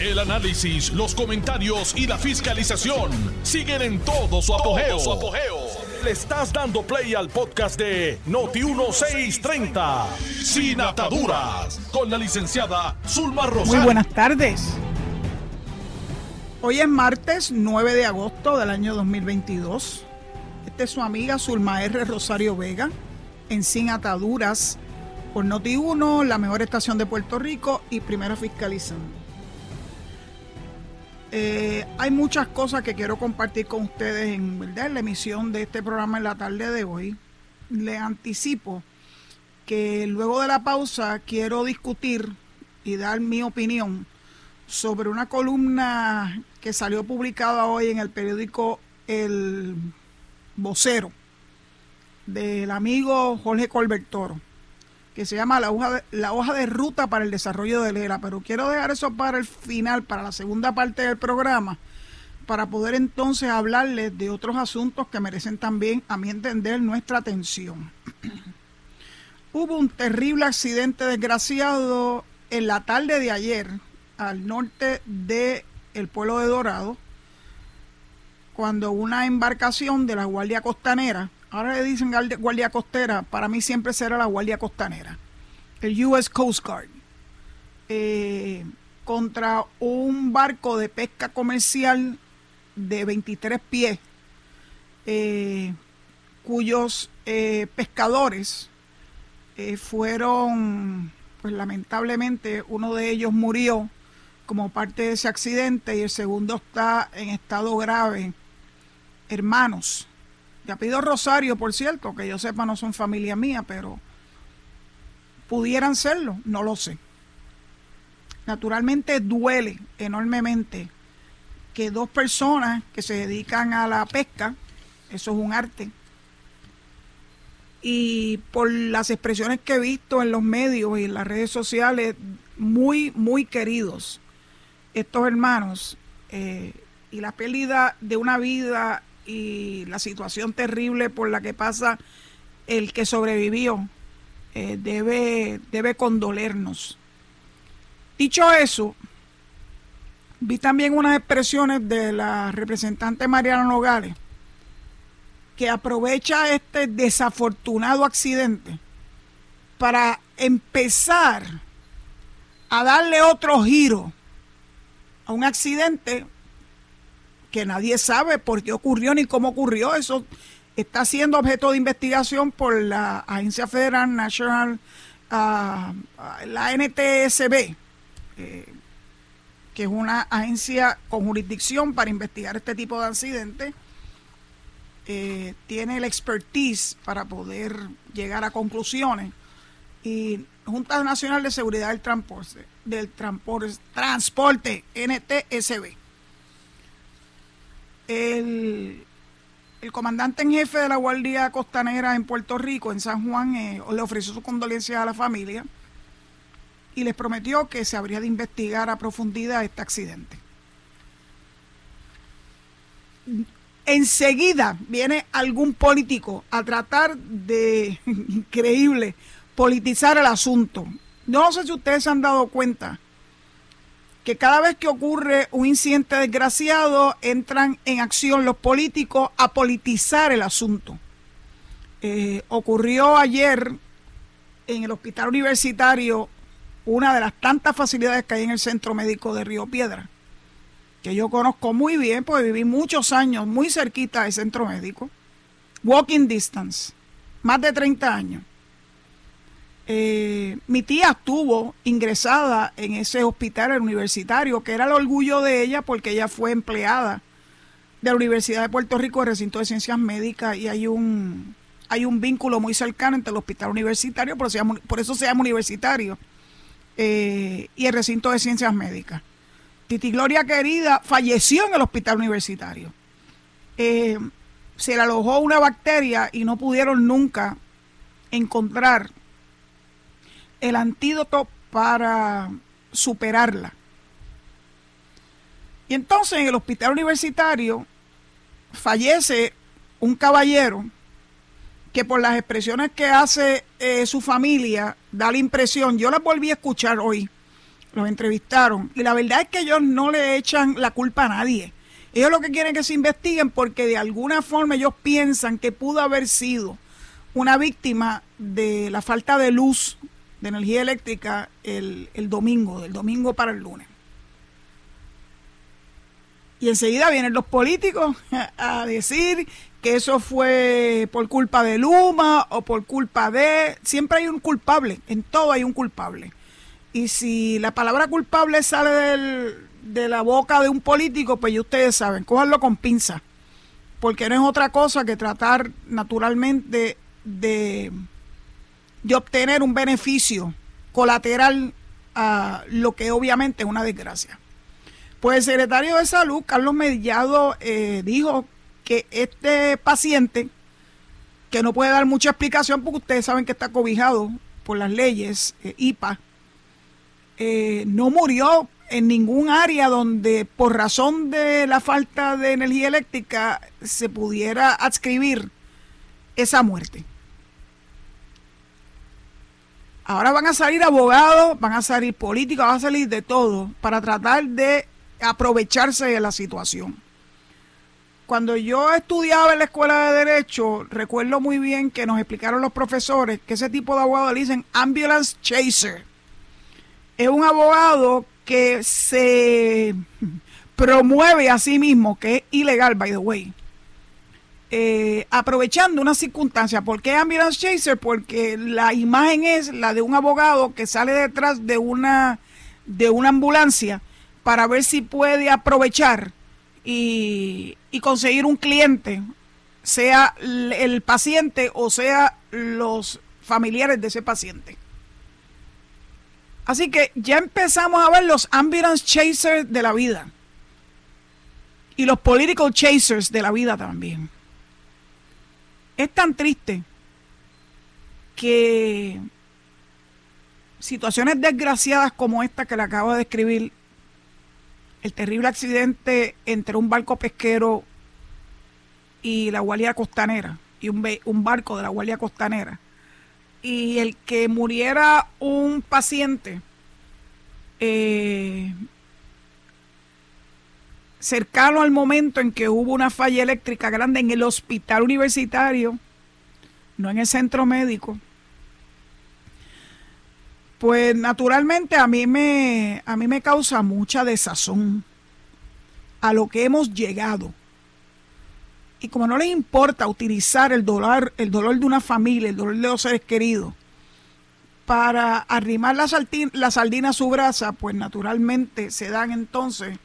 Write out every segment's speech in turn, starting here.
El análisis, los comentarios y la fiscalización siguen en todo su apogeo. Le estás dando play al podcast de Noti1630, Sin Ataduras, con la licenciada Zulma Rosario. Muy buenas tardes. Hoy es martes 9 de agosto del año 2022. Esta es su amiga Zulma R. Rosario Vega en Sin Ataduras por Noti1, la mejor estación de Puerto Rico y Primera Fiscalizando. Eh, hay muchas cosas que quiero compartir con ustedes en, la emisión de este programa en la tarde de hoy. Les anticipo que luego de la pausa quiero discutir y dar mi opinión sobre una columna que salió publicada hoy en el periódico El Vocero del amigo Jorge Colbertoro que se llama la hoja, de, la hoja de ruta para el desarrollo de ERA, pero quiero dejar eso para el final, para la segunda parte del programa, para poder entonces hablarles de otros asuntos que merecen también, a mi entender, nuestra atención. Hubo un terrible accidente desgraciado en la tarde de ayer al norte del el pueblo de Dorado, cuando una embarcación de la Guardia Costanera ahora le dicen guardia costera, para mí siempre será la guardia costanera, el US Coast Guard, eh, contra un barco de pesca comercial de 23 pies, eh, cuyos eh, pescadores fueron, pues lamentablemente uno de ellos murió como parte de ese accidente y el segundo está en estado grave, hermanos te pido Rosario, por cierto, que yo sepa no son familia mía, pero pudieran serlo, no lo sé. Naturalmente duele enormemente que dos personas que se dedican a la pesca, eso es un arte, y por las expresiones que he visto en los medios y en las redes sociales, muy, muy queridos estos hermanos, eh, y la pérdida de una vida y la situación terrible por la que pasa el que sobrevivió eh, debe, debe condolernos. Dicho eso, vi también unas expresiones de la representante Mariana Nogales que aprovecha este desafortunado accidente para empezar a darle otro giro a un accidente que nadie sabe por qué ocurrió ni cómo ocurrió. Eso está siendo objeto de investigación por la Agencia Federal National, uh, la NTSB, eh, que es una agencia con jurisdicción para investigar este tipo de accidentes. Eh, tiene la expertise para poder llegar a conclusiones. Y Junta Nacional de Seguridad del Transporte, del Transporte, Transporte NTSB el, comandante en jefe de la Guardia Costanera en Puerto Rico, en San Juan, eh, le ofreció su condolencia a la familia y les prometió que se habría de investigar a profundidad este accidente. Enseguida viene algún político a tratar de, increíble, politizar el asunto. No sé si ustedes se han dado cuenta que cada vez que ocurre un incidente desgraciado entran en acción los políticos a politizar el asunto. Eh, ocurrió ayer en el hospital universitario una de las tantas facilidades que hay en el centro médico de Río Piedra, que yo conozco muy bien porque viví muchos años muy cerquita del centro médico, walking distance, más de 30 años. Eh, mi tía estuvo ingresada en ese hospital universitario, que era el orgullo de ella porque ella fue empleada de la Universidad de Puerto Rico, el recinto de ciencias médicas, y hay un, hay un vínculo muy cercano entre el hospital universitario, por, eso se llama, por eso se llama universitario, eh, y el recinto de ciencias médicas. Titi Gloria querida falleció en el hospital universitario. Eh, se le alojó una bacteria y no pudieron nunca encontrar el antídoto para superarla. Y entonces en el hospital universitario fallece un caballero que por las expresiones que hace eh, su familia da la impresión, yo las volví a escuchar hoy, los entrevistaron, y la verdad es que ellos no le echan la culpa a nadie. Ellos lo que quieren es que se investiguen porque de alguna forma ellos piensan que pudo haber sido una víctima de la falta de luz, de energía eléctrica, el, el domingo, del domingo para el lunes. Y enseguida vienen los políticos a decir que eso fue por culpa de Luma o por culpa de... Siempre hay un culpable, en todo hay un culpable. Y si la palabra culpable sale de la boca de un político, pues ya ustedes saben, cójanlo con pinza. Porque no es otra cosa que tratar naturalmente de obtener un beneficio colateral a lo que obviamente es una desgracia. Pues el secretario de Salud, Carlos Mellado, eh, dijo que este paciente, que no puede dar mucha explicación porque ustedes saben que está cobijado por las leyes eh, IPA, eh, no murió en ningún área donde por razón de la falta de energía eléctrica se pudiera adscribir esa muerte. Ahora van a salir abogados, van a salir políticos, van a salir de todo para tratar de aprovecharse de la situación. Cuando yo estudiaba en la escuela de Derecho, recuerdo muy bien que nos explicaron los profesores que ese tipo de abogado le dicen ambulance chaser. Es un abogado que se promueve a sí mismo, que es ilegal, by the way. Eh, aprovechando una circunstancia. ¿Por qué ambulance chaser? Porque la imagen es la de un abogado que sale detrás de una, de una ambulancia para ver si puede aprovechar y, conseguir un cliente, sea el paciente o sea los familiares de ese paciente. Así que ya empezamos a ver los ambulance chasers de la vida y los political chasers de la vida también. Es tan triste que situaciones desgraciadas como esta que le acabo de describir el terrible accidente entre un barco pesquero y la Guardia Costanera, y un, un barco de la Guardia Costanera, y el que muriera un paciente eh, cercano al momento en que hubo una falla eléctrica grande en el hospital universitario, no en el centro médico, pues naturalmente a mí me a mí me causa mucha desazón a lo que hemos llegado. Y como no les importa utilizar el dolor, el dolor de una familia, el dolor de los seres queridos, para arrimar la, la sardina a su brasa, pues naturalmente se dan entonces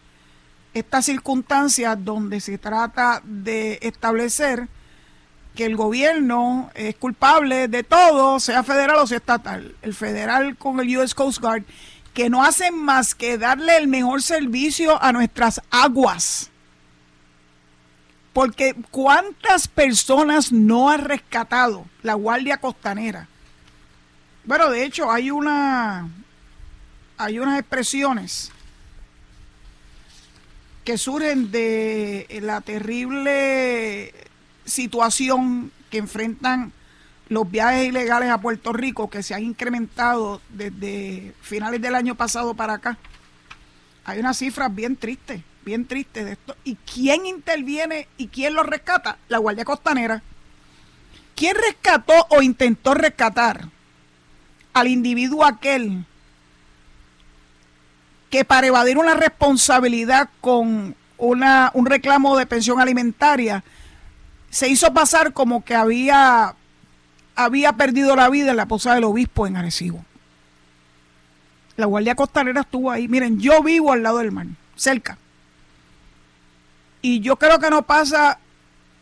estas circunstancias donde se trata de establecer que el gobierno es culpable de todo, sea federal o sea estatal. El federal con el US Coast Guard, que no hacen más que darle el mejor servicio a nuestras aguas. Porque ¿cuántas personas no ha rescatado la Guardia Costanera? Bueno, de hecho hay una hay unas expresiones que surgen de la terrible situación que enfrentan los viajes ilegales a Puerto Rico que se han incrementado desde finales del año pasado para acá. Hay unas cifras bien tristes, bien tristes de esto. ¿Y quién interviene y quién lo rescata? La Guardia Costanera. ¿Quién rescató o intentó rescatar al individuo aquel que para evadir una responsabilidad con una, un reclamo de pensión alimentaria se hizo pasar como que había, había perdido la vida en la posada del obispo en Arecibo. La Guardia Costanera estuvo ahí. Miren, yo vivo al lado del mar, cerca. Y yo creo que no pasa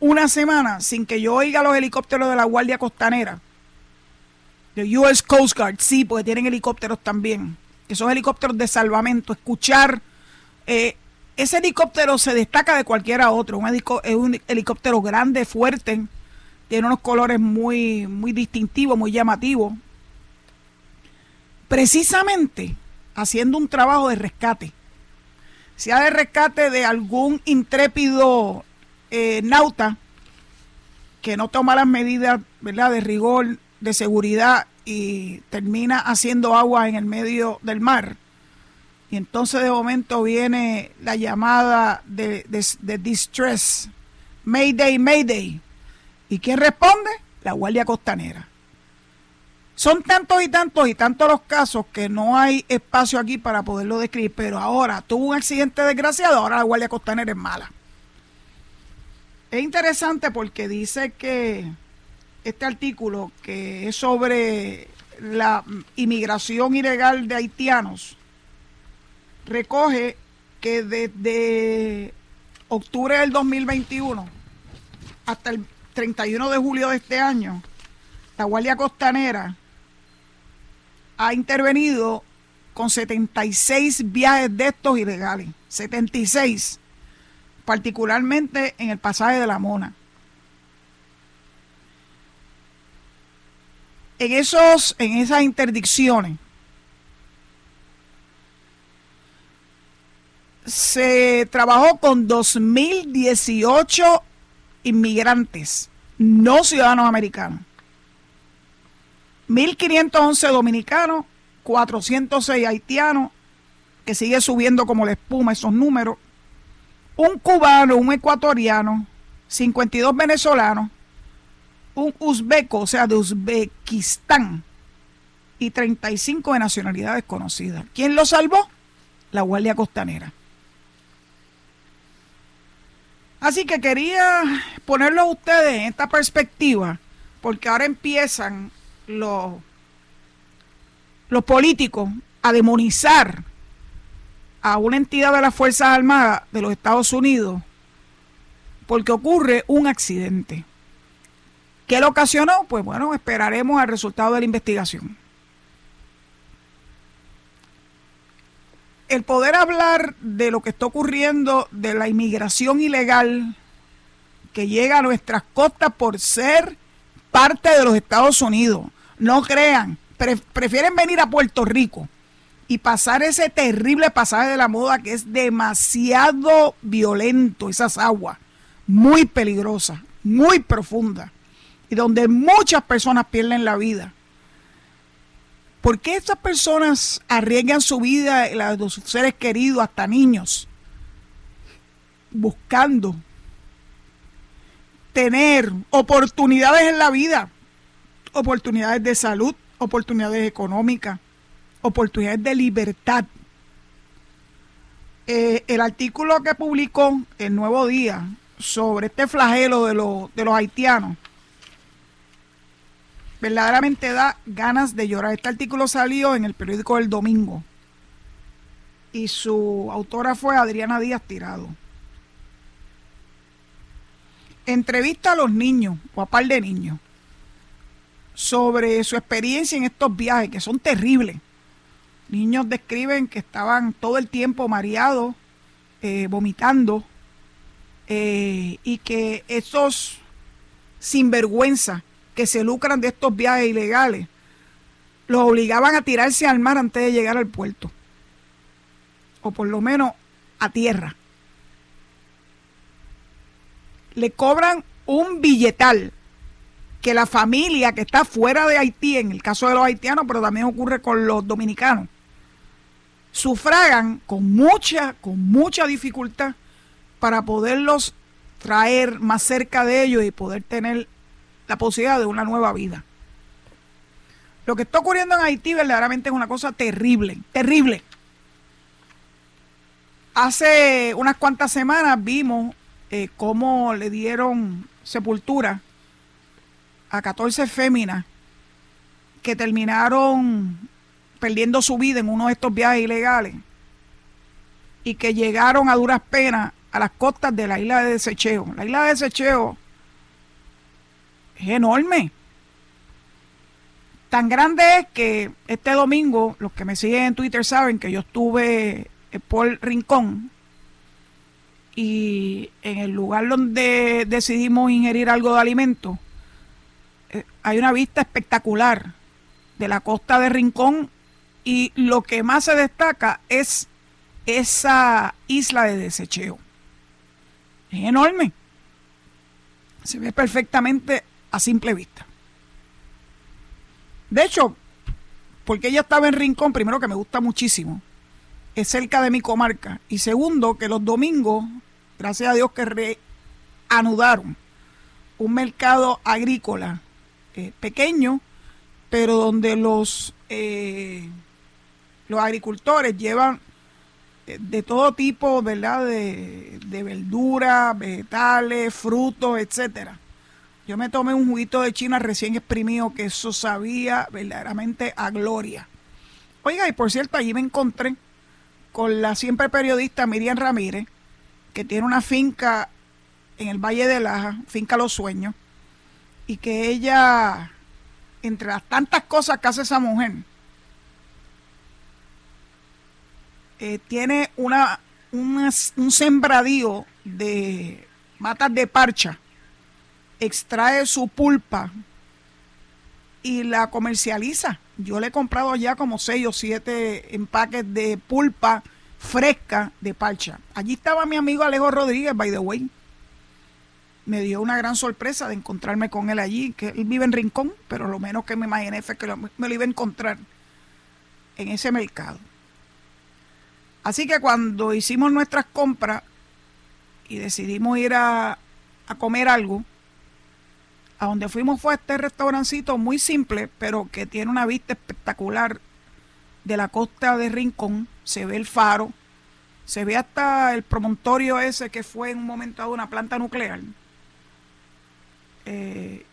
una semana sin que yo oiga los helicópteros de la Guardia Costanera. De US Coast Guard, sí, porque tienen helicópteros también. Que son helicópteros de salvamento. Escuchar eh, ese helicóptero se destaca de cualquiera otro. es un helicóptero grande, fuerte, tiene unos colores muy, muy distintivos, muy llamativos. Precisamente haciendo un trabajo de rescate. Sea de rescate de algún intrépido eh, nauta que no toma las medidas ¿verdad? de rigor, de seguridad termina haciendo agua en el medio del mar Y entonces de momento viene la llamada de, de, distress, Mayday, Mayday. ¿Y quién responde? La Guardia Costanera. Son tantos y tantos y tantos los casos que no hay espacio aquí para poderlo describir, pero ahora tuvo un accidente desgraciado, ahora la Guardia Costanera es mala. Es interesante porque dice que este artículo, que es sobre la inmigración ilegal de haitianos, recoge que desde octubre del 2021 hasta el 31 de julio de este año, la Guardia Costanera ha intervenido con 76 viajes de estos ilegales, 76, particularmente en el pasaje de la Mona. En, esos, en esas interdicciones, se trabajó con 2.018 inmigrantes, no ciudadanos americanos. 1.511 dominicanos, 406 haitianos, que sigue subiendo como la espuma esos números, un cubano, un ecuatoriano, 52 venezolanos, un uzbeco, o sea, de Uzbekistán, y 35 de nacionalidad desconocida. ¿Quién lo salvó? La Guardia Costanera. Así que quería ponerlo a ustedes en esta perspectiva, porque ahora empiezan los, los políticos a demonizar a una entidad de las Fuerzas Armadas de los Estados Unidos porque ocurre un accidente. ¿Qué lo ocasionó? Pues bueno, esperaremos al resultado de la investigación. el poder hablar de lo que está ocurriendo de la inmigración ilegal que llega a nuestras costas por ser parte de los Estados Unidos. No crean, prefieren venir a Puerto Rico y pasar ese terrible pasaje de la moda que es demasiado violento, esas aguas, muy peligrosas, muy profundas, y donde muchas personas pierden la vida. ¿Por qué estas personas arriesgan su vida, la de sus seres queridos, hasta niños, buscando tener oportunidades en la vida, oportunidades de salud, oportunidades económicas, oportunidades de libertad? Eh, el artículo que publicó el Nuevo Día sobre este flagelo de, de los haitianos verdaderamente da ganas de llorar. Este artículo salió en el periódico El Domingo y su autora fue Adriana Díaz Tirado. Entrevista a los niños o a par de niños sobre su experiencia en estos viajes que son terribles. Niños describen que estaban todo el tiempo mareados, eh, vomitando eh, y que esos sinvergüenza que se lucran de estos viajes ilegales, los obligaban a tirarse al mar antes de llegar al puerto, o por lo menos a tierra. Le cobran un billetal que la familia que está fuera de Haití, en el caso de los haitianos, pero también ocurre con los dominicanos, sufragan con mucha, con mucha dificultad para poderlos traer más cerca de ellos y poder tener la posibilidad de una nueva vida. Lo que está ocurriendo en Haití verdaderamente es una cosa terrible, terrible. Hace unas cuantas semanas vimos eh, cómo le dieron sepultura a 14 féminas que terminaron perdiendo su vida en uno de estos viajes ilegales y que llegaron a duras penas a las costas de la isla de Desecheo. La isla de Desecheo es enorme. Tan grande es que este domingo, los que me siguen en Twitter saben que yo estuve por Rincón y en el lugar donde decidimos ingerir algo de alimento, eh, hay una vista espectacular de la costa de Rincón y lo que más se destaca es esa isla de desecheo. Es enorme. Se ve perfectamente a simple vista. De hecho, porque ella estaba en Rincón, primero que me gusta muchísimo, es cerca de mi comarca. Y segundo, que los domingos, gracias a Dios que reanudaron un mercado agrícola eh, pequeño, pero donde los, eh, los agricultores llevan eh, de todo tipo, ¿verdad? De, de verduras, vegetales, frutos, etcétera. Yo me tomé un juguito de China recién exprimido que eso sabía verdaderamente a gloria. Oiga, y por cierto, allí me encontré con la siempre periodista Miriam Ramírez, que tiene una finca en el Valle de Laja, finca Los Sueños, y que ella, entre las tantas cosas que hace esa mujer, eh, tiene una, un sembradío de matas de parcha, extrae su pulpa y la comercializa. Yo le he comprado ya como seis o siete empaques de pulpa fresca de parcha. Allí estaba mi amigo Alejo Rodríguez, by the way. Me dio una gran sorpresa de encontrarme con él allí, que él vive en Rincón, pero lo menos que me imaginé fue que me lo iba a encontrar en ese mercado. Así que cuando hicimos nuestras compras y decidimos ir a, a comer algo, a donde fuimos fue a este restaurancito muy simple, pero que tiene una vista espectacular de la costa de Rincón. Se ve el faro, se ve hasta el promontorio ese que fue en un momento dado una planta nuclear. Eh,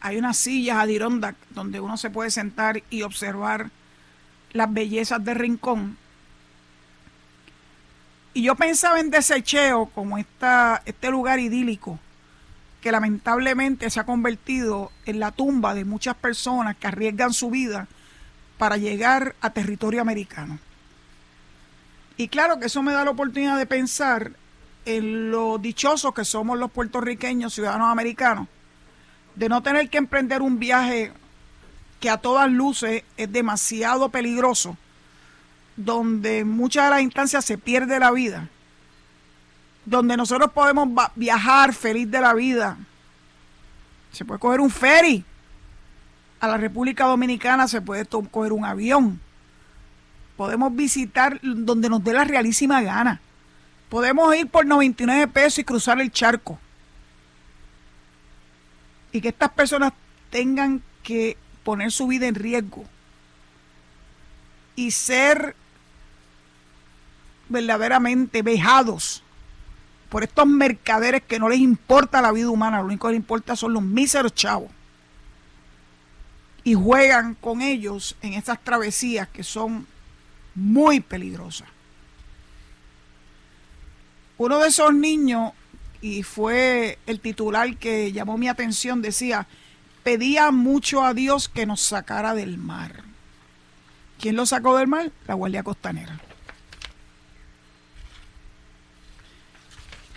hay unas sillas Adirondack donde uno se puede sentar y observar las bellezas de Rincón. Y yo pensaba en Desecheo como esta, este lugar idílico que lamentablemente se ha convertido en la tumba de muchas personas que arriesgan su vida para llegar a territorio americano. Y claro que eso me da la oportunidad de pensar en lo dichosos que somos los puertorriqueños, ciudadanos americanos, de no tener que emprender un viaje que a todas luces es demasiado peligroso, donde en muchas de las instancias se pierde la vida donde nosotros podemos viajar feliz de la vida. Se puede coger un ferry a la República Dominicana, se puede coger un avión. Podemos visitar donde nos dé la realísima gana. Podemos ir por 99 pesos y cruzar el charco. Y que estas personas tengan que poner su vida en riesgo y ser verdaderamente vejados por estos mercaderes que no les importa la vida humana, lo único que les importa son los míseros chavos. Y juegan con ellos en estas travesías que son muy peligrosas. Uno de esos niños, y fue el titular que llamó mi atención, decía, pedía mucho a Dios que nos sacara del mar. ¿Quién lo sacó del mar? La Guardia Costanera.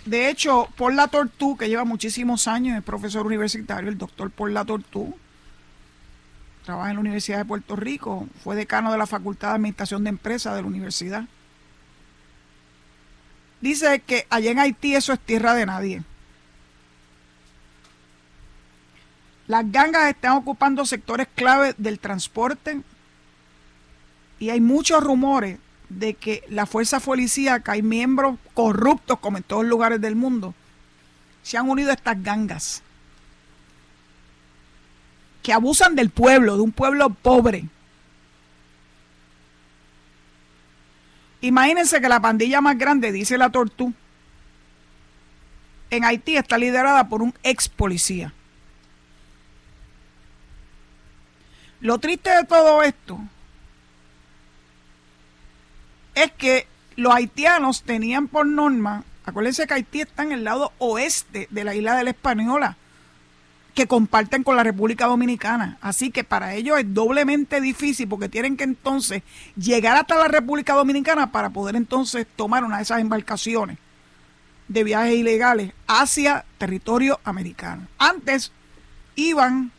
De hecho, Paul Latortú, que lleva muchísimos años, es profesor universitario, el doctor Paul Latortú, trabaja en la Universidad de Puerto Rico, fue decano de la Facultad de Administración de Empresas de la universidad. Dice que allá en Haití eso es tierra de nadie. Las gangas están ocupando sectores clave del transporte y hay muchos rumores de que la fuerza policíaca hay miembros corruptos, como en todos lugares del mundo, se han unido a estas gangas que abusan del pueblo, de un pueblo pobre. Imagínense que la pandilla más grande, dice la Tortú, en Haití está liderada por un ex policía. Lo triste de todo esto es que los haitianos tenían por norma, acuérdense que Haití está en el lado oeste de la isla de la Española, que comparten con la República Dominicana. Así que para ellos es doblemente difícil porque tienen que entonces llegar hasta la República Dominicana para poder entonces tomar una de esas embarcaciones de viajes ilegales hacia territorio americano. Antes iban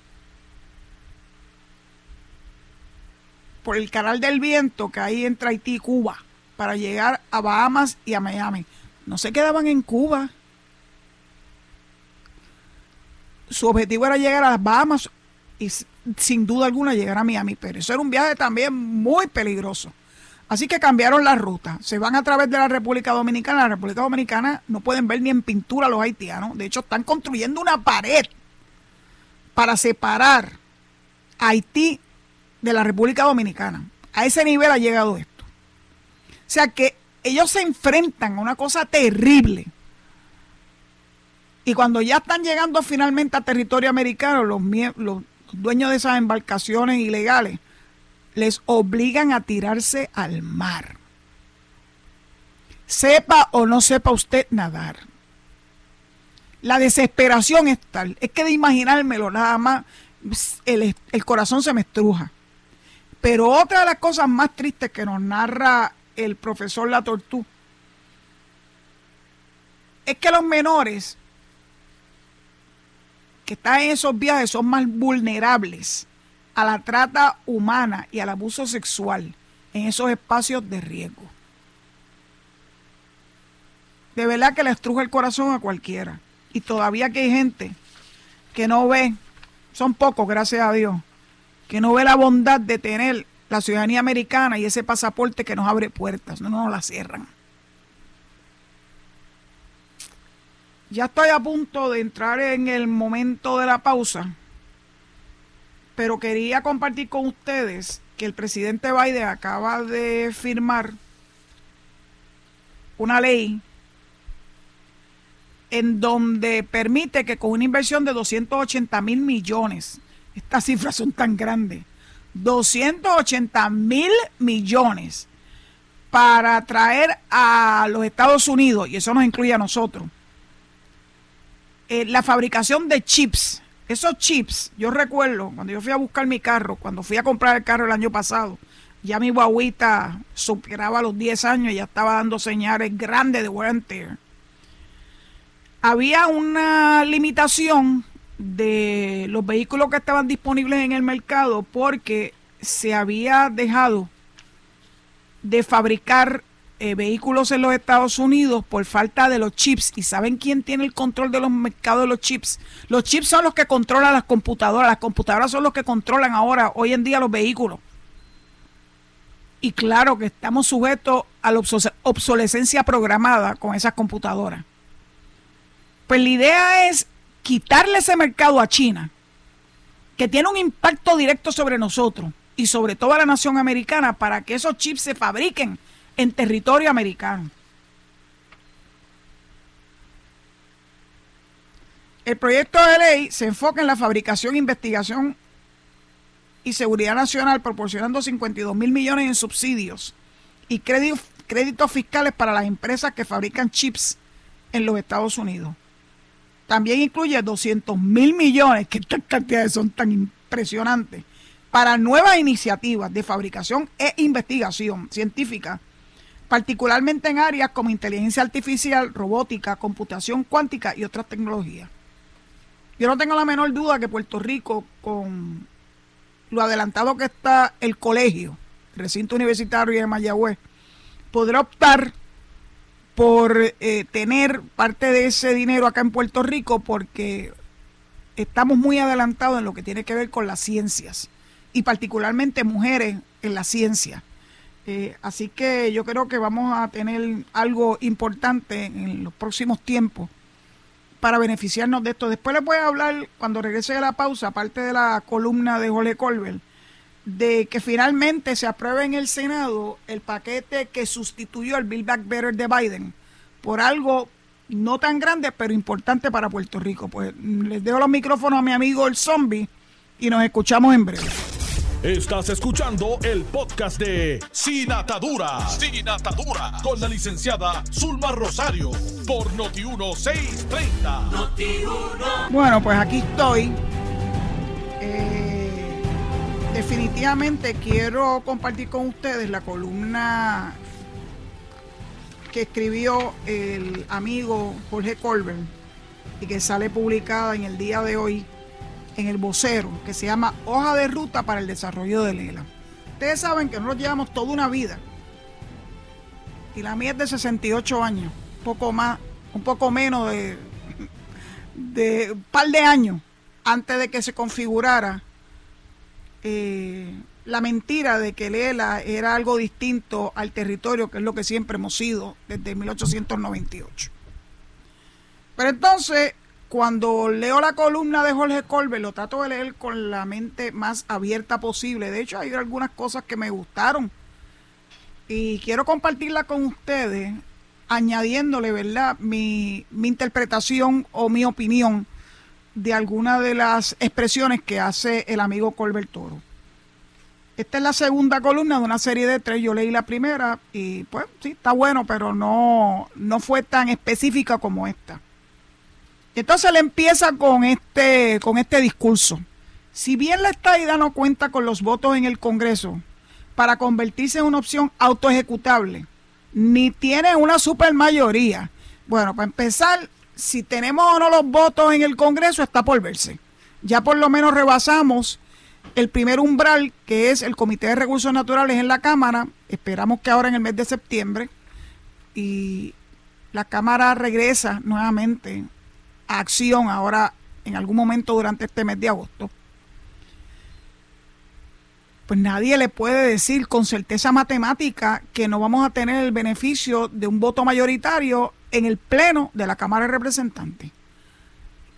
por el canal del viento que hay entre Haití y Cuba para llegar a Bahamas y a Miami. No se quedaban en Cuba. Su objetivo era llegar a las Bahamas y sin duda alguna llegar a Miami, pero eso era un viaje también muy peligroso. Así que cambiaron la ruta. Se van a través de la República Dominicana. La República Dominicana no pueden ver ni en pintura a los haitianos. De hecho, están construyendo una pared para separar Haití de la República Dominicana. A ese nivel ha llegado esto. O sea que ellos se enfrentan a una cosa terrible. Y cuando ya están llegando finalmente a territorio americano, los, dueños de esas embarcaciones ilegales les obligan a tirarse al mar. Sepa o no sepa usted nadar. La desesperación es tal, es que de imaginármelo nada más, el, el corazón se me estruja. Pero otra de las cosas más tristes que nos narra el profesor La Tortú es que los menores que están en esos viajes son más vulnerables a la trata humana y al abuso sexual en esos espacios de riesgo. De verdad que le estruja el corazón a cualquiera. Y todavía que hay gente que no ve, son pocos, gracias a Dios, que no ve la bondad de tener la ciudadanía americana y ese pasaporte que nos abre puertas, no nos la cierran. Ya estoy a punto de entrar en el momento de la pausa pero quería compartir con ustedes que el presidente Biden acaba de firmar una ley en donde permite que con una inversión de 280 mil millones, estas cifras son tan grandes, 280 mil millones para traer a los Estados Unidos, y eso nos incluye a nosotros, eh, la fabricación de chips esos chips, yo recuerdo cuando yo fui a buscar mi carro, cuando fui a comprar el carro el año pasado, ya mi guaguita superaba los 10 años y ya estaba dando señales grandes de wear and. Había una limitación de los vehículos que estaban disponibles en el mercado porque se había dejado de fabricar eh, vehículos en los Estados Unidos por falta de los chips. ¿Y saben quién tiene el control de los mercados de los chips? Los chips son los que controlan las computadoras. Las computadoras son los que controlan ahora, hoy en día, los vehículos. Y claro que estamos sujetos a la obsolescencia programada con esas computadoras. Pues la idea es quitarle ese mercado a China, que tiene un impacto directo sobre nosotros y sobre toda la nación americana para que esos chips se fabriquen en territorio americano. El proyecto de ley se enfoca en la fabricación, investigación y seguridad nacional, proporcionando 52 mil millones en subsidios y créditos, fiscales para las empresas que fabrican chips en los Estados Unidos. También incluye 200 mil millones, que estas cantidades son tan impresionantes, para nuevas iniciativas de fabricación e investigación científica particularmente en áreas como inteligencia artificial, robótica, computación cuántica y otras tecnologías. Yo no tengo la menor duda que Puerto Rico, con lo adelantado que está el colegio, el recinto universitario de Mayagüez, podrá optar por eh, tener parte de ese dinero acá en Puerto Rico porque estamos muy adelantados en lo que tiene que ver con las ciencias y particularmente mujeres en la ciencia. Eh, así que yo creo que vamos a tener algo importante en los próximos tiempos para beneficiarnos de esto. Después les voy a hablar, cuando regrese de la pausa, aparte de la columna de Jorge Colbert, de que finalmente se apruebe en el Senado el paquete que sustituyó el Build Back Better de Biden por algo no tan grande, pero importante para Puerto Rico. Pues les dejo los micrófonos a mi amigo el zombie y nos escuchamos en breve. Estás escuchando el podcast de Sin Atadura. Sin Atadura. Con la licenciada Zulma Rosario. Por Noti1630. Bueno, pues aquí estoy. Eh, definitivamente quiero compartir con ustedes la columna que escribió el amigo Jorge Colbert y que sale publicada en el día de hoy en el vocero que se llama Hoja de Ruta para el Desarrollo de Lela. Ustedes saben que nosotros llevamos toda una vida y la mía es de 68 años, un poco más, un poco menos de, de un par de años antes de que se configurara eh, la mentira de que Lela era algo distinto al territorio, que es lo que siempre hemos sido desde 1898. Pero entonces, cuando leo la columna de Jorge Colbert, lo trato de leer con la mente más abierta posible. De hecho, hay algunas cosas que me gustaron y quiero compartirla con ustedes, añadiéndole, ¿verdad?, mi, mi interpretación o mi opinión de algunas de las expresiones que hace el amigo Colbert Toro. Esta es la segunda columna de una serie de tres. Yo leí la primera y pues sí, está bueno, pero no, no fue tan específica como esta. Entonces le empieza con este, con este discurso. Si bien la estadidad no cuenta con los votos en el Congreso para convertirse en una opción autoejecutable, ni tiene una supermayoría. Bueno, para empezar, si tenemos o no los votos en el Congreso, está por verse. Ya por lo menos rebasamos el primer umbral, que es el Comité de Recursos Naturales en la Cámara, esperamos que ahora en el mes de septiembre, y la Cámara regresa nuevamente a acción ahora en algún momento durante este mes de agosto. Pues nadie le puede decir con certeza matemática que no vamos a tener el beneficio de un voto mayoritario en el Pleno de la Cámara de Representantes.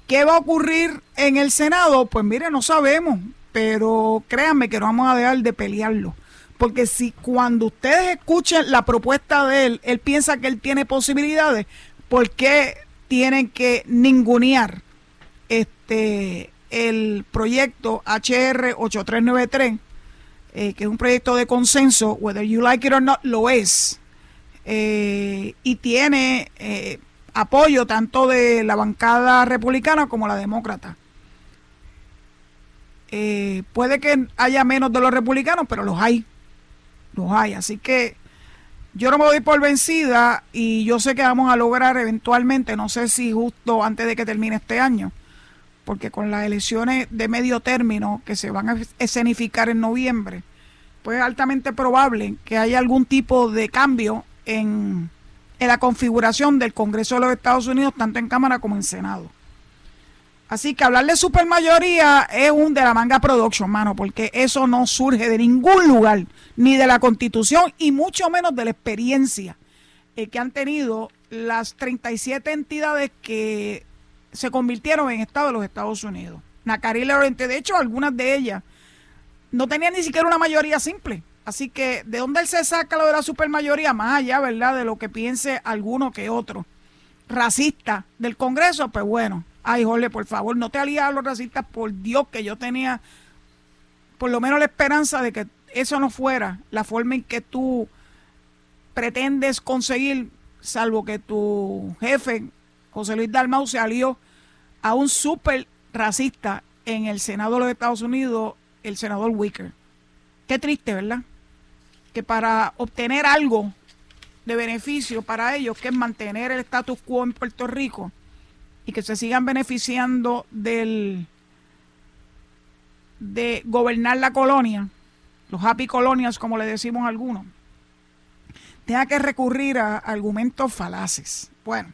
¿Qué va a ocurrir en el Senado? Pues mire, no sabemos pero créanme que no vamos a dejar de pelearlo. Porque si cuando ustedes escuchen la propuesta de él, él piensa que él tiene posibilidades, ¿por qué tienen que ningunear este el proyecto HR 8393, eh, que es un proyecto de consenso, whether you like it or not, lo es. Eh, y tiene eh, apoyo tanto de la bancada republicana como la demócrata. Eh, puede que haya menos de los republicanos, pero los hay. Los hay. Así que yo no me doy por vencida y yo sé que vamos a lograr eventualmente, no sé si justo antes de que termine este año, porque con las elecciones de medio término que se van a escenificar en noviembre, pues es altamente probable que haya algún tipo de cambio en, la configuración del Congreso de los Estados Unidos, tanto en Cámara como en Senado. Así que hablar de supermayoría es un de la manga production, mano, porque eso no surge de ningún lugar, ni de la constitución y mucho menos de la experiencia eh, que han tenido las 37 entidades que se convirtieron en Estado de los Estados Unidos. Nacaril Oriente, de hecho, algunas de ellas no tenían ni siquiera una mayoría simple. Así que, ¿de dónde él se saca lo de la supermayoría? Más allá, ¿verdad?, de lo que piense alguno que otro racista del Congreso, pues bueno, Ay, Jorge, por favor, no te alías a los racistas, por Dios, que yo tenía por lo menos la esperanza de que eso no fuera la forma en que tú pretendes conseguir, salvo que tu jefe, José Luis Dalmau, se alió a un súper racista en el Senado de los Estados Unidos, el senador Wicker. Qué triste, ¿verdad? Que para obtener algo de beneficio para ellos, que es mantener el status quo en Puerto Rico, y que se sigan beneficiando del de gobernar la colonia, los happy colonias como le decimos a algunos, tenga que recurrir a argumentos falaces. Bueno,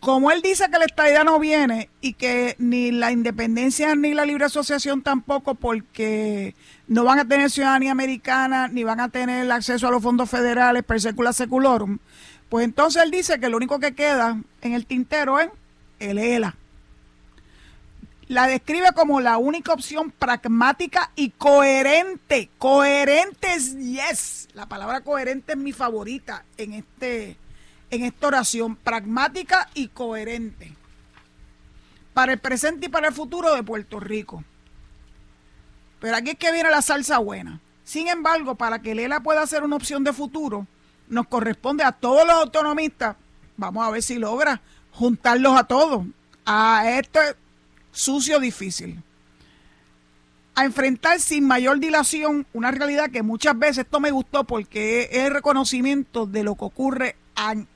como él dice que la estadía no viene y que ni la independencia ni la libre asociación tampoco porque no van a tener ciudadanía americana ni van a tener acceso a los fondos federales per secula seculorum, pues entonces él dice que lo único que queda en el tintero es el ELA. La describe como la única opción pragmática y coherente. Coherente es yes. La palabra coherente es mi favorita en, este, en esta oración. Pragmática y coherente. Para el presente y para el futuro de Puerto Rico. Pero aquí es que viene la salsa buena. Sin embargo, para que el ELA pueda ser una opción de futuro, nos corresponde a todos los autonomistas, vamos a ver si logra juntarlos a todos, a este sucio difícil. A enfrentar sin mayor dilación una realidad que muchas veces esto me gustó porque es el reconocimiento de lo que ocurre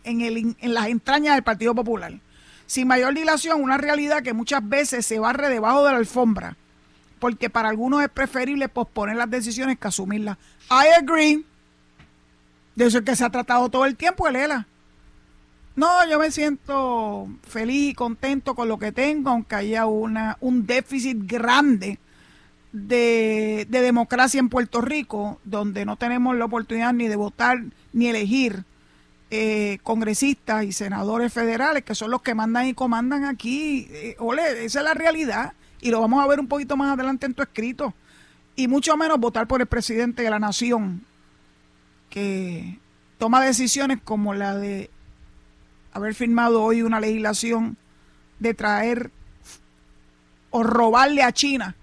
en, en las entrañas del Partido Popular. Sin mayor dilación, una realidad que muchas veces se barre debajo de la alfombra, porque para algunos es preferible posponer las decisiones que asumirlas. I agree. De eso es que se ha tratado todo el tiempo, Elela. No, yo me siento feliz y contento con lo que tengo, aunque haya una, un déficit grande de, de, democracia en Puerto Rico, donde no tenemos la oportunidad ni de votar ni elegir eh, congresistas y senadores federales, que son los que mandan y comandan aquí. Eh, ole, esa es la realidad y lo vamos a ver un poquito más adelante en tu escrito. Y mucho menos votar por el presidente de la nación, que toma decisiones como la de haber firmado hoy una legislación de traer o robarle a China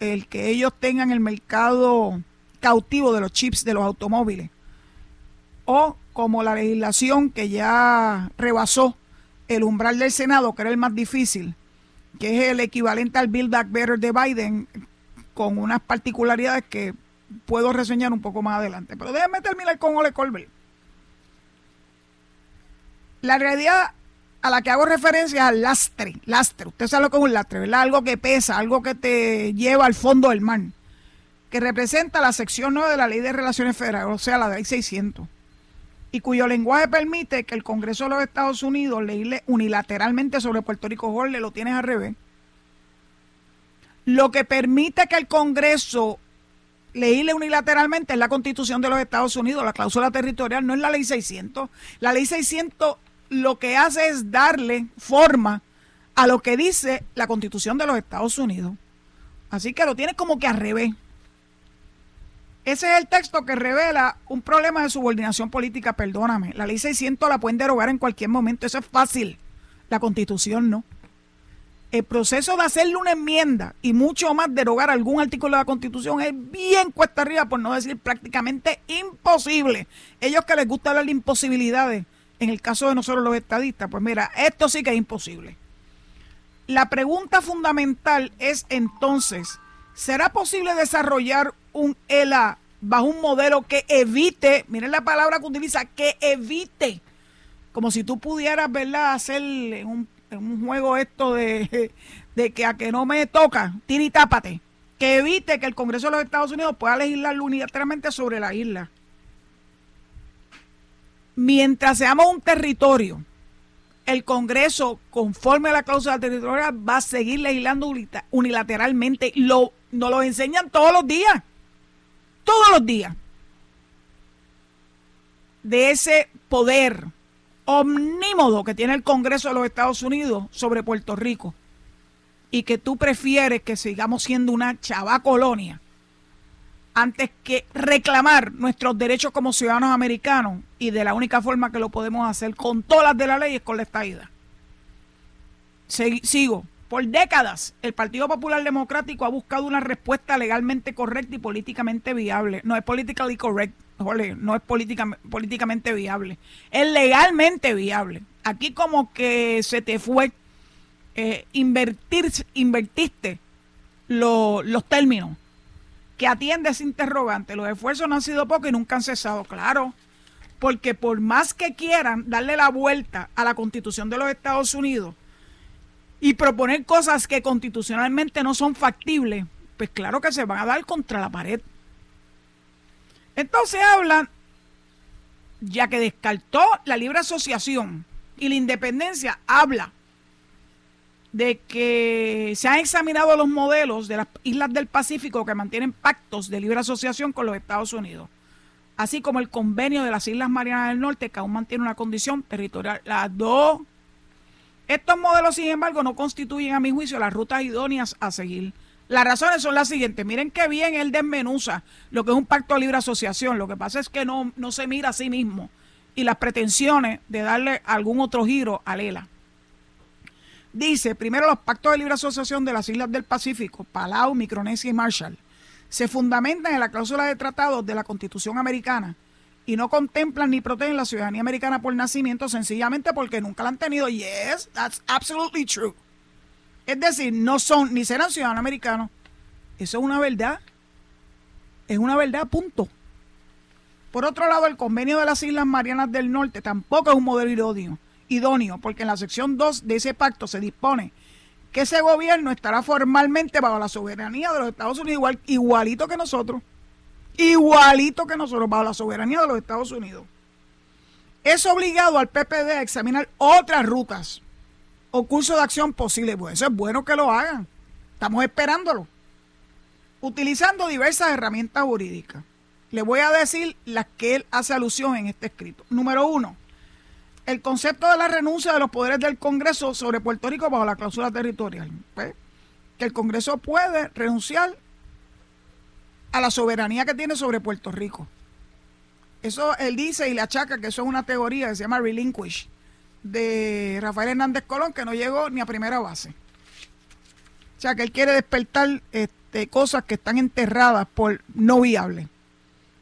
el que ellos tengan el mercado cautivo de los chips de los automóviles. O como la legislación que ya rebasó el umbral del Senado, que era el más difícil, que es el equivalente al Build Back Better de Biden, con unas particularidades que puedo reseñar un poco más adelante. Pero déjenme terminar con Ole Colbert. La realidad a la que hago referencia es al lastre, lastre. Usted sabe lo que es un lastre, ¿verdad? Algo que pesa, algo que te lleva al fondo del mar, que representa la sección 9 de la Ley de Relaciones Federales, o sea, la ley 600 y cuyo lenguaje permite que el Congreso de los Estados Unidos leíle unilateralmente sobre Puerto Rico, Jorge, lo tienes al revés. Lo que permite que el Congreso leíle unilateralmente es la Constitución de los Estados Unidos, la cláusula territorial, no es la ley 600. La ley 600 lo que hace es darle forma a lo que dice la Constitución de los Estados Unidos. Así que lo tienes como que al revés. Ese es el texto que revela un problema de subordinación política, perdóname. La ley 600 la pueden derogar en cualquier momento, eso es fácil. La constitución no. El proceso de hacerle una enmienda y mucho más derogar algún artículo de la constitución es bien cuesta arriba, por no decir prácticamente imposible. Ellos que les gusta hablar de imposibilidades, en el caso de nosotros los estadistas, pues mira, esto sí que es imposible. La pregunta fundamental es entonces, ¿será posible desarrollar un ELA bajo un modelo que evite, miren la palabra que utiliza, que evite, como si tú pudieras, ¿verdad?, hacer un, juego esto de, de, que a que no me toca, tira y tápate, que evite que el Congreso de los Estados Unidos pueda legislar unilateralmente sobre la isla. Mientras seamos un territorio, el Congreso, conforme a la cláusula territorial, va a seguir legislando unilateralmente. Lo, nos lo enseñan todos los días todos los días de ese poder omnímodo que tiene el Congreso de los Estados Unidos sobre Puerto Rico y que tú prefieres que sigamos siendo una chava colonia antes que reclamar nuestros derechos como ciudadanos americanos y de la única forma que lo podemos hacer con todas las de la ley es con la estaída. Sigo. Por décadas, el Partido Popular Democrático ha buscado una respuesta legalmente correcta y políticamente viable. No es politically correct, no es políticamente viable. Es legalmente viable. Aquí como que se te fue eh, invertir, invertiste los términos que atiende ese interrogante. Los esfuerzos no han sido pocos y nunca han cesado, claro. Porque por más que quieran darle la vuelta a la constitución de los Estados Unidos, y proponer cosas que constitucionalmente no son factibles, pues claro que se van a dar contra la pared. Entonces hablan, ya que descartó la libre asociación y la independencia, habla de que se han examinado los modelos de las islas del Pacífico que mantienen pactos de libre asociación con los Estados Unidos, así como el convenio de las Islas Marianas del Norte que aún mantiene una condición territorial. Las dos estos modelos, sin embargo, no constituyen, a mi juicio, las rutas idóneas a seguir. Las razones son las siguientes. Miren qué bien él desmenuza lo que es un pacto de libre asociación. Lo que pasa es que no, no se mira a sí mismo y las pretensiones de darle algún otro giro a Lela. Dice, primero los pactos de libre asociación de las islas del Pacífico, Palau, Micronesia y Marshall, se fundamentan en la cláusula de tratados de la Constitución americana y no contemplan ni protegen la ciudadanía americana por nacimiento sencillamente porque nunca la han tenido. Yes, that's absolutely true. Es decir, no son ni serán ciudadanos americanos. Eso es una verdad. Es una verdad, punto. Por otro lado, el convenio de las Islas Marianas del Norte tampoco es un modelo idóneo, porque en la sección 2 de ese pacto se dispone que ese gobierno estará formalmente bajo la soberanía de los Estados Unidos igual, igualito que nosotros igualito que nosotros, bajo la soberanía de los Estados Unidos. Es obligado al PPD a examinar otras rutas o cursos de acción posibles. Pues eso es bueno que lo hagan. Estamos esperándolo. utilizando diversas herramientas jurídicas. Le voy a decir las que él hace alusión en este escrito. Número uno, el concepto de la renuncia de los poderes del Congreso sobre Puerto Rico bajo la cláusula territorial. Pues, que el Congreso puede renunciar a la soberanía que tiene sobre Puerto Rico. Eso él dice y le achaca que eso es una teoría que se llama relinquish de Rafael Hernández Colón que no llegó ni a primera base. O sea que él quiere despertar este, cosas que están enterradas por no viables.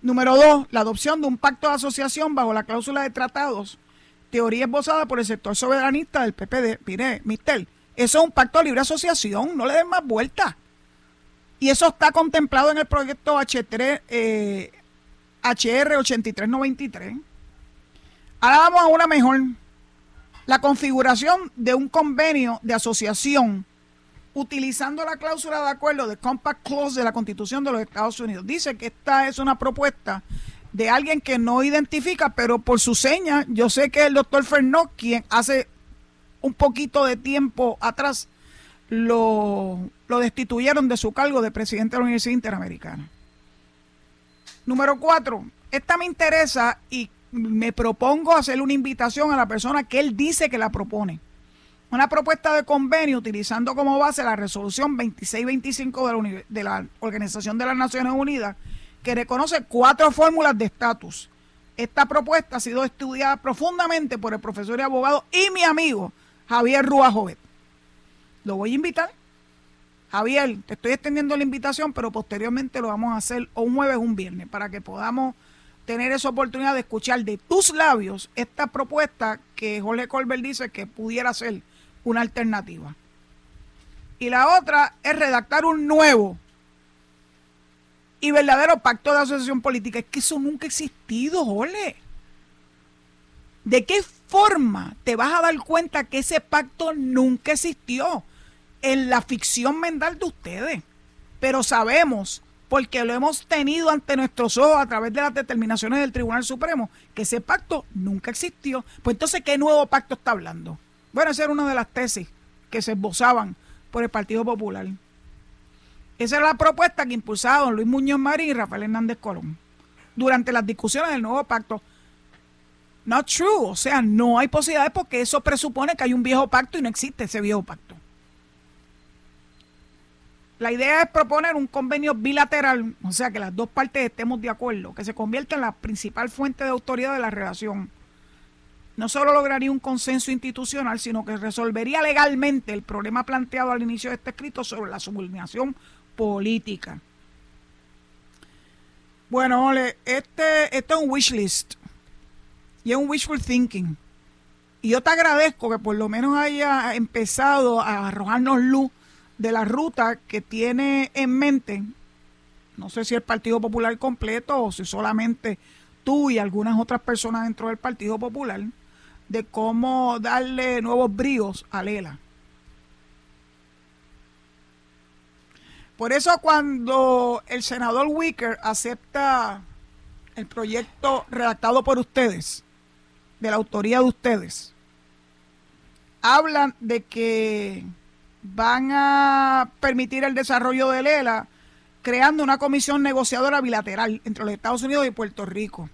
Número dos, la adopción de un pacto de asociación bajo la cláusula de tratados, teoría esbozada por el sector soberanista del PPD. Mire, Mister, eso es un pacto de libre asociación, no le den más vueltas. Y eso está contemplado en el proyecto H3, eh, HR 8393. Ahora vamos a una mejor. La configuración de un convenio de asociación utilizando la cláusula de acuerdo de Compact Clause de la Constitución de los Estados Unidos. Dice que esta es una propuesta de alguien que no identifica, pero por su seña, yo sé que el doctor Fernó, quien hace un poquito de tiempo atrás lo, destituyeron de su cargo de presidente de la Universidad Interamericana. Número cuatro, esta me interesa y me propongo hacerle una invitación a la persona que él dice que la propone. Una propuesta de convenio utilizando como base la resolución 2625 de la, de la Organización de las Naciones Unidas, que reconoce cuatro fórmulas de estatus. Esta propuesta ha sido estudiada profundamente por el profesor y abogado y mi amigo Javier Rúa Jovet. Lo voy a invitar Javier, te estoy extendiendo la invitación, pero posteriormente lo vamos a hacer o un jueves o un viernes para que podamos tener esa oportunidad de escuchar de tus labios esta propuesta que Jorge Colbert dice que pudiera ser una alternativa. Y la otra es redactar un nuevo y verdadero pacto de asociación política. Es que eso nunca ha existido, Jorge. ¿De qué forma te vas a dar cuenta que ese pacto nunca existió? En la ficción mental de ustedes. Pero sabemos, porque lo hemos tenido ante nuestros ojos a través de las determinaciones del Tribunal Supremo, que ese pacto nunca existió. Pues entonces, ¿qué nuevo pacto está hablando? Bueno, esa era una de las tesis que se esbozaban por el Partido Popular. Esa era la propuesta que impulsaron Luis Muñoz Marín y Rafael Hernández Colón durante las discusiones del nuevo pacto. Not true, o sea, no hay posibilidades porque eso presupone que hay un viejo pacto y no existe ese viejo pacto. La idea es proponer un convenio bilateral, o sea, que las dos partes estemos de acuerdo, que se convierta en la principal fuente de autoridad de la relación. No solo lograría un consenso institucional, sino que resolvería legalmente el problema planteado al inicio de este escrito sobre la subordinación política. Bueno, Ole, este, es un wish list y es un wishful thinking. Y yo te agradezco que por lo menos haya empezado a arrojarnos luz de la ruta que tiene en mente, no sé si el Partido Popular completo o si solamente tú y algunas otras personas dentro del Partido Popular, de cómo darle nuevos bríos a Lela. Por eso cuando el senador Wicker acepta el proyecto redactado por ustedes, de la autoría de ustedes, hablan de que van a permitir el desarrollo de Lela creando una comisión negociadora bilateral entre los Estados Unidos y Puerto Rico.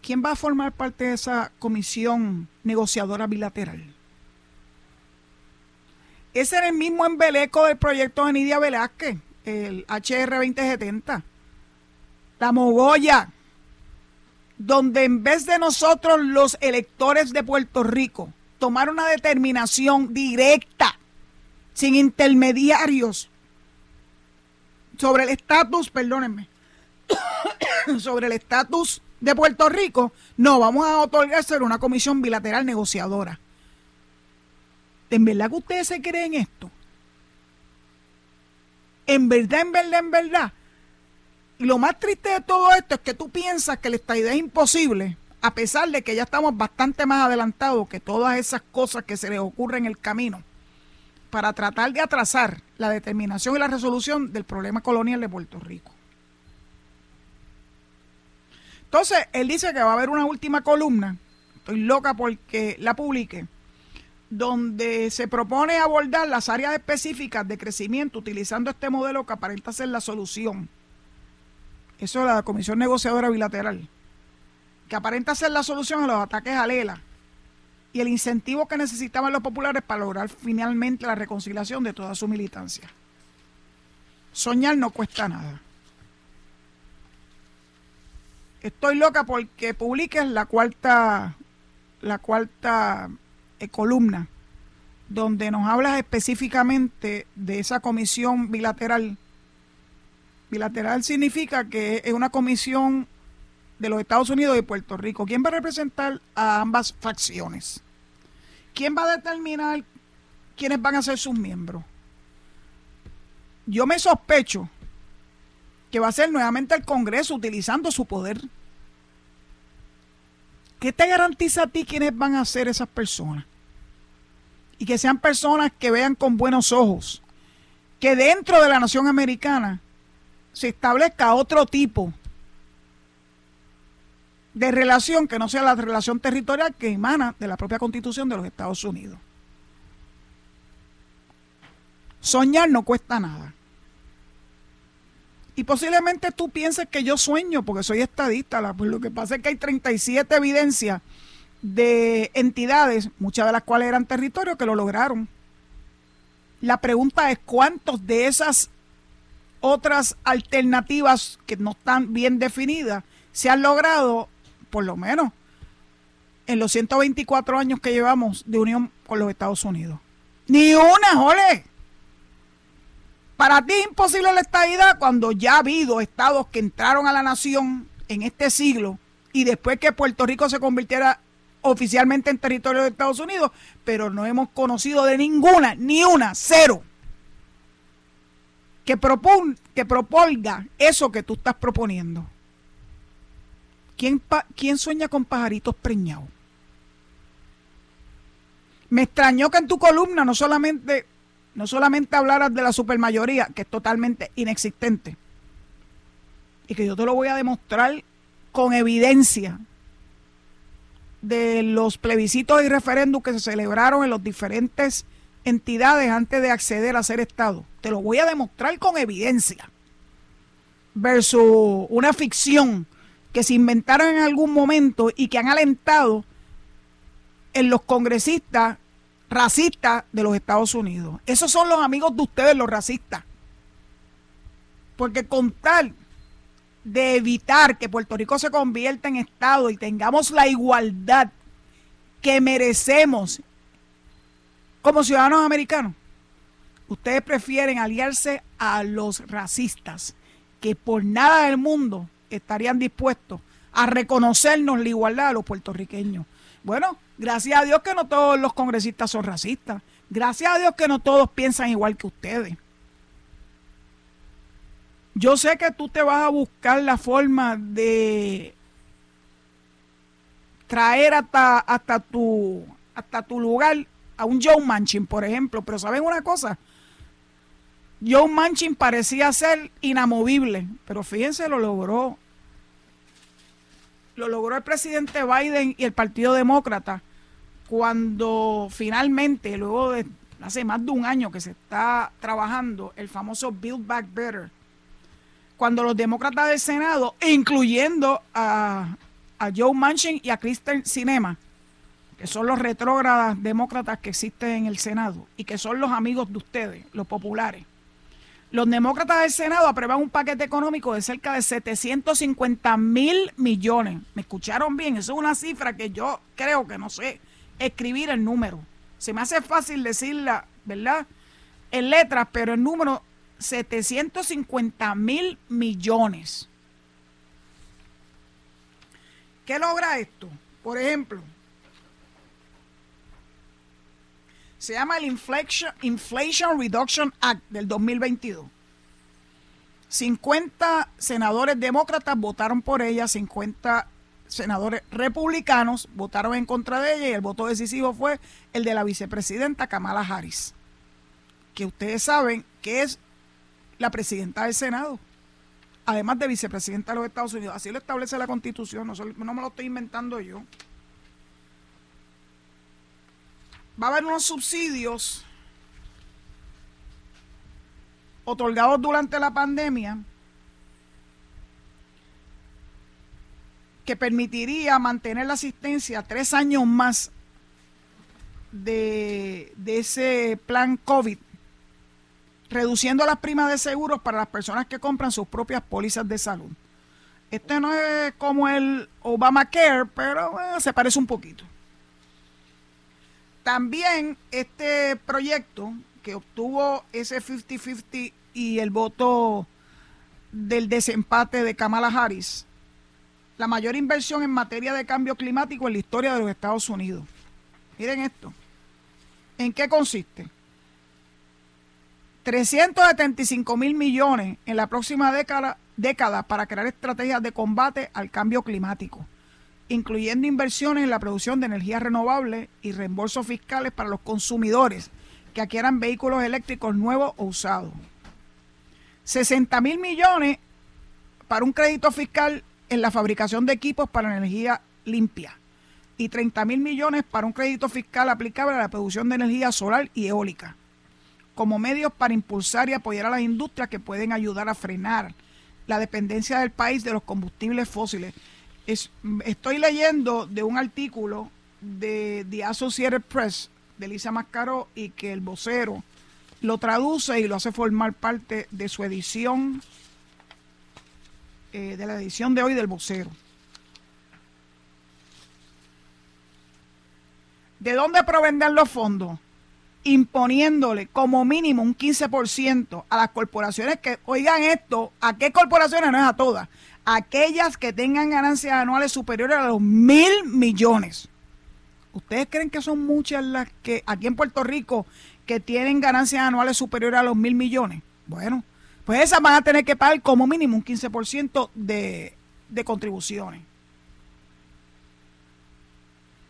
¿Quién va a formar parte de esa comisión negociadora bilateral? Ese era el mismo embeleco del proyecto de Nidia Velázquez, el HR 2070. La Mogoya, donde en vez de nosotros los electores de Puerto Rico tomar una determinación directa, sin intermediarios, sobre el estatus, perdónenme, sobre el estatus de Puerto Rico, no, vamos a otorgarse una comisión bilateral negociadora. ¿En verdad que ustedes se creen esto? En verdad, en verdad, en verdad. Y lo más triste de todo esto es que tú piensas que esta idea es imposible a pesar de que ya estamos bastante más adelantados que todas esas cosas que se les ocurren en el camino, para tratar de atrasar la determinación y la resolución del problema colonial de Puerto Rico. Entonces, él dice que va a haber una última columna, estoy loca porque la publique, donde se propone abordar las áreas específicas de crecimiento utilizando este modelo que aparenta ser la solución. Eso es la Comisión Negociadora Bilateral, aparenta ser la solución a los ataques a Lela y el incentivo que necesitaban los populares para lograr finalmente la reconciliación de toda su militancia. Soñar no cuesta nada. Estoy loca porque publiques la cuarta, la cuarta eh, columna, donde nos hablas específicamente de esa comisión bilateral. Bilateral significa que es una comisión de los Estados Unidos y Puerto Rico. ¿Quién va a representar a ambas facciones? ¿Quién va a determinar quiénes van a ser sus miembros? Yo me sospecho que va a ser nuevamente el Congreso utilizando su poder. ¿Qué te garantiza a ti quiénes van a ser esas personas? Y que sean personas que vean con buenos ojos que dentro de la nación americana se establezca otro tipo de relación que no sea la relación territorial que emana de la propia constitución de los Estados Unidos. Soñar no cuesta nada. Y posiblemente tú pienses que yo sueño porque soy estadista. Pues lo que pasa es que hay 37 evidencias de entidades, muchas de las cuales eran territorios, que lo lograron. La pregunta es cuántos de esas otras alternativas que no están bien definidas se han logrado por lo menos en los 124 años que llevamos de unión con los Estados Unidos. Ni una, jole. Para ti es imposible la estadidad cuando ya ha habido estados que entraron a la nación en este siglo y después que Puerto Rico se convirtiera oficialmente en territorio de Estados Unidos, pero no hemos conocido de ninguna, ni una, cero, que, propon, que eso que tú estás proponiendo. ¿Quién, sueña con pajaritos preñados? Me extrañó que en tu columna no solamente, no solamente hablaras de la supermayoría, que es totalmente inexistente, y que yo te lo voy a demostrar con evidencia de los plebiscitos y referéndums que se celebraron en las diferentes entidades antes de acceder a ser Estado. Te lo voy a demostrar con evidencia. Versus una ficción que se inventaron en algún momento y que han alentado en los congresistas racistas de los Estados Unidos. Esos son los amigos de ustedes, los racistas. Porque con tal de evitar que Puerto Rico se convierta en Estado y tengamos la igualdad que merecemos como ciudadanos americanos, ustedes prefieren aliarse a los racistas que por nada del mundo estarían dispuestos a reconocernos la igualdad a los puertorriqueños. Bueno, gracias a Dios que no todos los congresistas son racistas. Gracias a Dios que no todos piensan igual que ustedes. Yo sé que tú te vas a buscar la forma de traer hasta, hasta, tu, hasta tu lugar a un Joe Manchin, por ejemplo. Pero ¿saben una cosa? Joe Manchin parecía ser inamovible, pero fíjense, lo logró lo logró el presidente Biden y el Partido Demócrata cuando finalmente, luego de hace más de un año que se está trabajando el famoso Build Back Better, cuando los demócratas del Senado, incluyendo a, a Joe Manchin y a Kristen Sinema, que son los retrógradas demócratas que existen en el Senado y que son los amigos de ustedes, los populares, los demócratas del Senado aprueban un paquete económico de cerca de 750 mil millones. ¿Me escucharon bien? Eso es una cifra que yo creo que no sé escribir el número. Se me hace fácil decirla, ¿verdad? En letras, pero el número 750 mil millones. ¿Qué logra esto? Por ejemplo, Se llama el Inflation, Reduction Act del 2022. 50 senadores demócratas votaron por ella, 50 senadores republicanos votaron en contra de ella y el voto decisivo fue el de la vicepresidenta Kamala Harris, que ustedes saben que es la presidenta del Senado, además de vicepresidenta de los Estados Unidos. Así lo establece la Constitución, no, no me lo estoy inventando yo. Va a haber unos subsidios otorgados durante la pandemia que permitiría mantener la asistencia tres años más de, ese plan COVID, reduciendo las primas de seguros para las personas que compran sus propias pólizas de salud. Este no es como el Obamacare, pero se parece un poquito. También este proyecto que obtuvo ese 50-50 y el voto del desempate de Kamala Harris, la mayor inversión en materia de cambio climático en la historia de los Estados Unidos. Miren esto. ¿En qué consiste? 375 mil millones en la próxima década, década para crear estrategias de combate al cambio climático, incluyendo inversiones en la producción de energía renovable y reembolsos fiscales para los consumidores que adquieran vehículos eléctricos nuevos o usados. 60 mil millones para un crédito fiscal en la fabricación de equipos para energía limpia y 30 mil millones para un crédito fiscal aplicable a la producción de energía solar y eólica, como medios para impulsar y apoyar a las industrias que pueden ayudar a frenar la dependencia del país de los combustibles fósiles. Estoy leyendo de un artículo de The Associated Press de Lisa Mascaro y que el vocero lo traduce y lo hace formar parte de su edición, eh, de la edición de hoy del vocero. ¿De dónde provendrán los fondos? Imponiéndole como mínimo un 15% a las corporaciones que, oigan esto, ¿a qué corporaciones? No es a todas. Aquellas que tengan ganancias anuales superiores a los mil millones. ¿Ustedes creen que son muchas las que aquí en Puerto Rico que tienen ganancias anuales superiores a los mil millones. Bueno, pues esas van a tener que pagar como mínimo un 15% de, de contribuciones.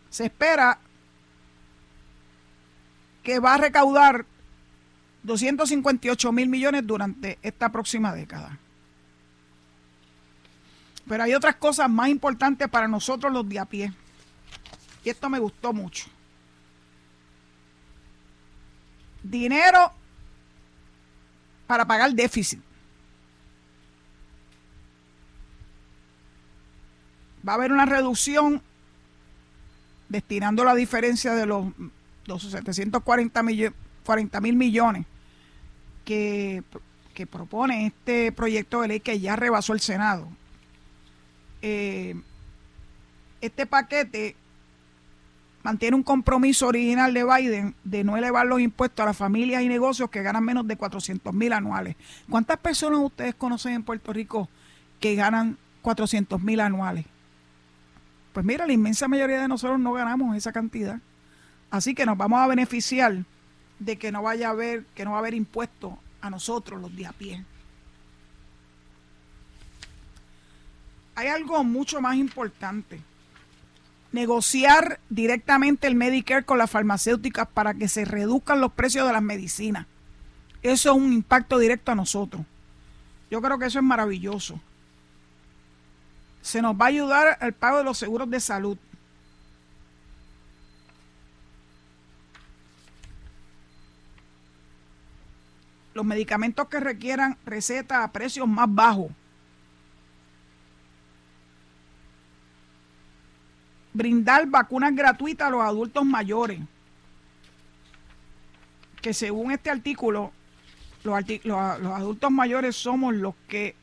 Se espera que va a recaudar 258 mil millones durante esta próxima década. Pero hay otras cosas más importantes para nosotros los de a pie. Y esto me gustó mucho. dinero para pagar déficit. Va a haber una reducción destinando la diferencia de los, los 740 mil millones que, que, propone este proyecto de ley que ya rebasó el Senado. Eh, este paquete mantiene un compromiso original de Biden de no elevar los impuestos a las familias y negocios que ganan menos de 400 mil anuales. ¿Cuántas personas ustedes conocen en Puerto Rico que ganan 400 mil anuales? Pues mira, la inmensa mayoría de nosotros no ganamos esa cantidad. Así que nos vamos a beneficiar de que no vaya a haber, que no va a haber impuestos a nosotros los de a pie. Hay algo mucho más importante negociar directamente el Medicare con las farmacéuticas para que se reduzcan los precios de las medicinas. Eso es un impacto directo a nosotros. Yo creo que eso es maravilloso. Se nos va a ayudar al pago de los seguros de salud. Los medicamentos que requieran receta a precios más bajos brindar vacunas gratuitas a los adultos mayores, que según este artículo, los, adultos mayores somos los que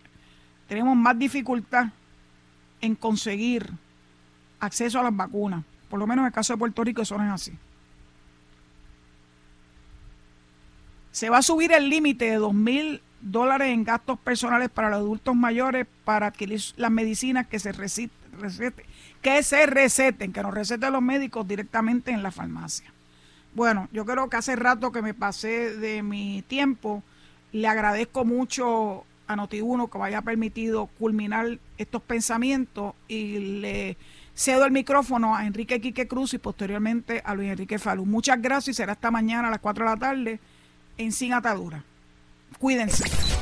tenemos más dificultad en conseguir acceso a las vacunas. Por lo menos en el caso de Puerto Rico eso no es así. Se va a subir el límite de dos mil dólares en gastos personales para los adultos mayores para adquirir las medicinas que se receten que se receten, que nos receten los médicos directamente en la farmacia. Bueno, yo creo que hace rato que me pasé de mi tiempo. Le agradezco mucho a Noti1 que me haya permitido culminar estos pensamientos y le cedo el micrófono a Enrique Quique Cruz y posteriormente a Luis Enrique Falú. Muchas gracias y será hasta mañana a las 4 de la tarde en Sin Atadura. Cuídense.